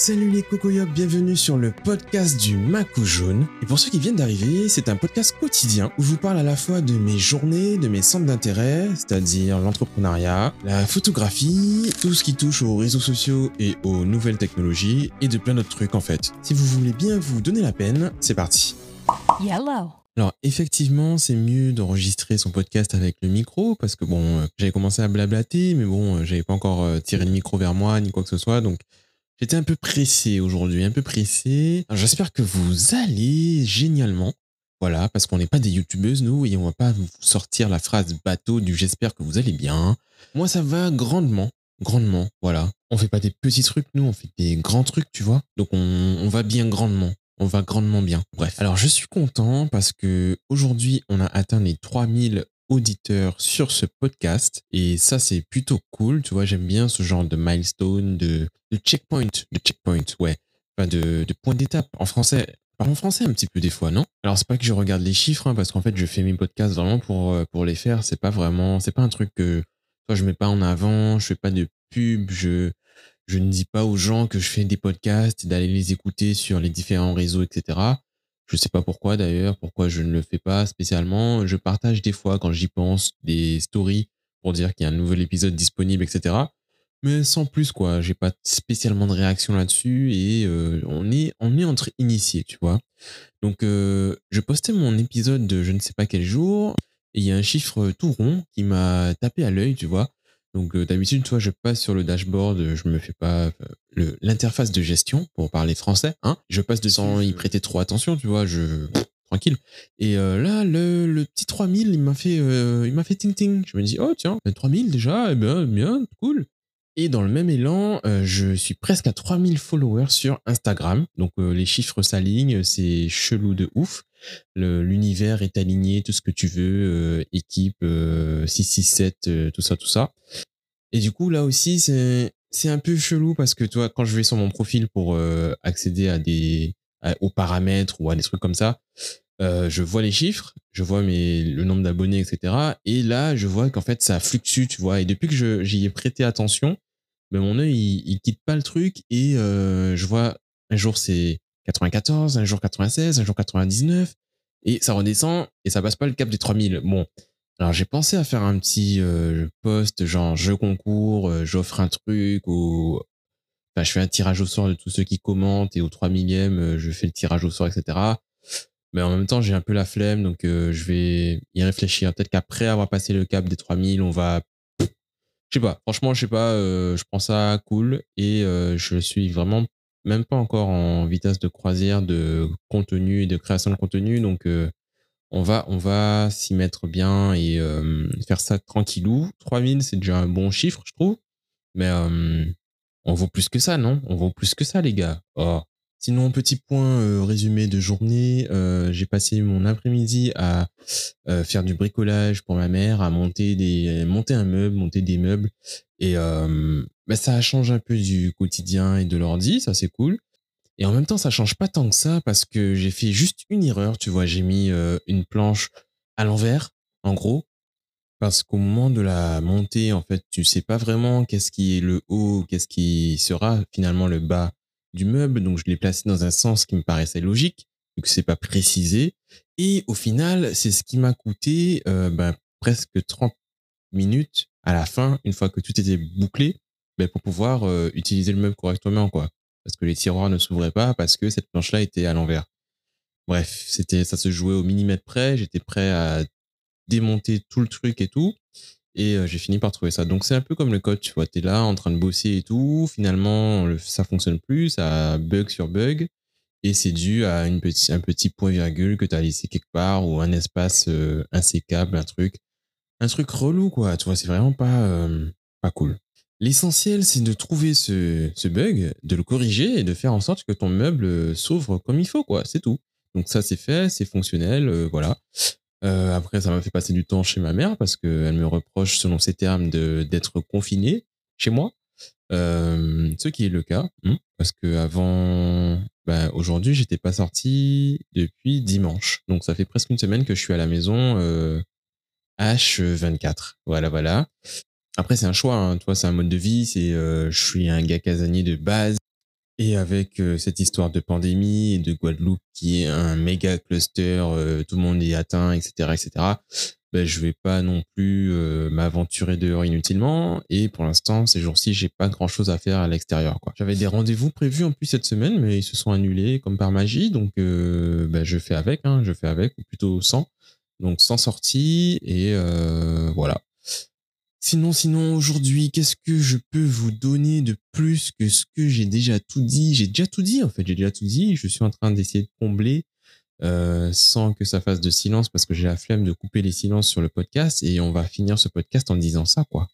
Salut les cocoyocs, bienvenue sur le podcast du Macou Jaune. Et pour ceux qui viennent d'arriver, c'est un podcast quotidien où je vous parle à la fois de mes journées, de mes centres d'intérêt, c'est-à-dire l'entrepreneuriat, la photographie, tout ce qui touche aux réseaux sociaux et aux nouvelles technologies, et de plein d'autres trucs en fait. Si vous voulez bien vous donner la peine, c'est parti. Yellow. Alors effectivement, c'est mieux d'enregistrer son podcast avec le micro parce que bon, euh, j'avais commencé à blablater, mais bon, euh, j'avais pas encore euh, tiré le micro vers moi ni quoi que ce soit, donc j'étais un peu pressé aujourd'hui, un peu pressé. J'espère que vous allez génialement. Voilà, parce qu'on n'est pas des youtubeuses, nous, et on va pas vous sortir la phrase bateau du j'espère que vous allez bien. Moi, ça va grandement, grandement, voilà. On fait pas des petits trucs, nous, on fait des grands trucs, tu vois. Donc, on, on va bien grandement. On va grandement bien. Bref. Alors, je suis content parce que aujourd'hui, on a atteint les 3000 auditeurs sur ce podcast. Et ça, c'est plutôt cool. Tu vois, j'aime bien ce genre de milestone, de, checkpoint, de checkpoint, ouais. Enfin, de, point d'étape. En français, en français un petit peu des fois, non? Alors, c'est pas que je regarde les chiffres, hein, parce qu'en fait, je fais mes podcasts vraiment pour, euh, pour les faire. C'est pas vraiment, c'est pas un truc que, je mets pas en avant, je fais pas de pub, je ne dis pas aux gens que je fais des podcasts, d'aller les écouter sur les différents réseaux, etc. Je sais pas pourquoi d'ailleurs, pourquoi je ne le fais pas spécialement. Je partage des fois quand j'y pense des stories pour dire qu'il y a un nouvel épisode disponible, etc. Mais sans plus quoi, j'ai pas spécialement de réaction là-dessus et euh, on est on est entre initiés, tu vois. Donc euh, je postais mon épisode de je ne sais pas quel jour et il y a un chiffre tout rond qui m'a tapé à l'œil, tu vois. Donc euh, d'habitude, toi, je passe sur le dashboard, je me fais pas euh, l'interface de gestion pour parler français, hein. Je passe de sans y prêter trop attention, tu vois, je tranquille. Et euh, là, le, le petit 3000, il m'a fait euh, il m'a fait ting ting. Je me dis oh tiens, ben, 3000 déjà, eh bien bien, cool. Et dans le même élan, euh, je suis presque à 3000 followers sur Instagram. Donc les chiffres s'alignent, c'est chelou de ouf. L'univers est aligné, tout ce que tu veux, euh, équipe euh, 667, euh, tout ça, tout ça. Et du coup, là aussi, c'est c'est un peu chelou parce que toi, quand je vais sur mon profil pour euh, accéder à des aux paramètres ou à des trucs comme ça, euh, je vois les chiffres, je vois mes, le nombre d'abonnés, etc. Et là, je vois qu'en fait, ça fluctue, tu vois. Et depuis que j'y ai prêté attention, ben, mon œil, il, il quitte pas le truc et euh, je vois un jour c'est 94, un jour 96, un jour 99 et ça redescend et ça passe pas le cap des 3000. Bon, alors j'ai pensé à faire un petit euh, post genre je concours, euh, j'offre un truc ou enfin je fais un tirage au sort de tous ceux qui commentent et au 3000e euh, je fais le tirage au sort etc. Mais en même temps j'ai un peu la flemme donc euh, je vais y réfléchir. Peut-être qu'après avoir passé le cap des 3000 on va je sais pas, franchement, je sais pas, je prends ça cool et je suis vraiment même pas encore en vitesse de croisière de contenu et de création de contenu. Donc, euh, on va, on va s'y mettre bien et euh, faire ça tranquillou. 3000, c'est déjà un bon chiffre, je trouve. Mais euh, on vaut plus que ça, non? On vaut plus que ça, les gars. Oh. Sinon, petit point euh, résumé de journée. euh, J'ai passé mon après-midi à euh, faire du bricolage pour ma mère, à monter des, monter un meuble, monter des meubles. Et bah, ça change un peu du quotidien et de l'ordi, ça c'est cool. Et en même temps, ça change pas tant que ça parce que j'ai fait juste une erreur, tu vois. J'ai mis une planche à l'envers, en gros. Parce qu'au moment de la montée, en fait, tu sais pas vraiment qu'est-ce qui est le haut, qu'est-ce qui sera finalement le bas du meuble. Donc, je l'ai placé dans un sens qui me paraissait logique, vu que c'est pas précisé. Et au final, c'est ce qui m'a coûté euh, ben, presque 30 minutes à la fin, une fois que tout était bouclé, ben, pour pouvoir euh, utiliser le meuble correctement, quoi. Parce que les tiroirs ne s'ouvraient pas parce que cette planche-là était à l'envers. Bref, c'était, ça se jouait au millimètre près. J'étais prêt à démonter tout le truc et tout. Et euh, j'ai fini par trouver ça. Donc c'est un peu comme le code, tu vois, t'es là en train de bosser et tout. Finalement, le- ça fonctionne plus, ça bug sur bug. Et c'est dû à une un petit point virgule que tu as laissé quelque part ou un espace euh, insécable, un truc. Un truc relou, quoi. Tu vois, c'est vraiment pas, euh, pas cool. L'essentiel, c'est de trouver ce, ce bug, de le corriger et de faire en sorte que ton meuble s'ouvre comme il faut, quoi. C'est tout. Donc ça, c'est fait, c'est fonctionnel, voilà. Euh, après, ça m'a fait passer du temps chez ma mère parce qu'elle me reproche, selon ses termes, d'être confiné chez moi. Euh, ce qui est le cas, hein, parce que avant, bah, aujourd'hui, j'étais pas sorti depuis dimanche. Donc, ça fait presque une semaine que je suis à la maison euh, H24. Voilà, voilà. Après, c'est un choix. Hein. Toi, c'est un mode de vie. C'est, euh, je suis un gars casanier de base. Et avec euh, cette histoire de pandémie et de Guadeloupe qui est un méga cluster, euh, tout le monde est atteint, etc., etc. Ben, je vais pas non plus euh, m'aventurer dehors inutilement. Et pour l'instant, ces jours-ci, j'ai pas grand-chose à faire à l'extérieur. J'avais des rendez-vous prévus en plus cette semaine, mais ils se sont annulés comme par magie. Donc, ben, je fais avec, hein, je fais avec, ou plutôt sans. Donc, sans sortie. Et voilà. Sinon, sinon, aujourd'hui, qu'est-ce que je peux vous donner de plus que ce que j'ai déjà tout dit? J'ai déjà tout dit, en fait, j'ai déjà tout dit. Je suis en train d'essayer de combler euh, sans que ça fasse de silence parce que j'ai la flemme de couper les silences sur le podcast et on va finir ce podcast en disant ça, quoi.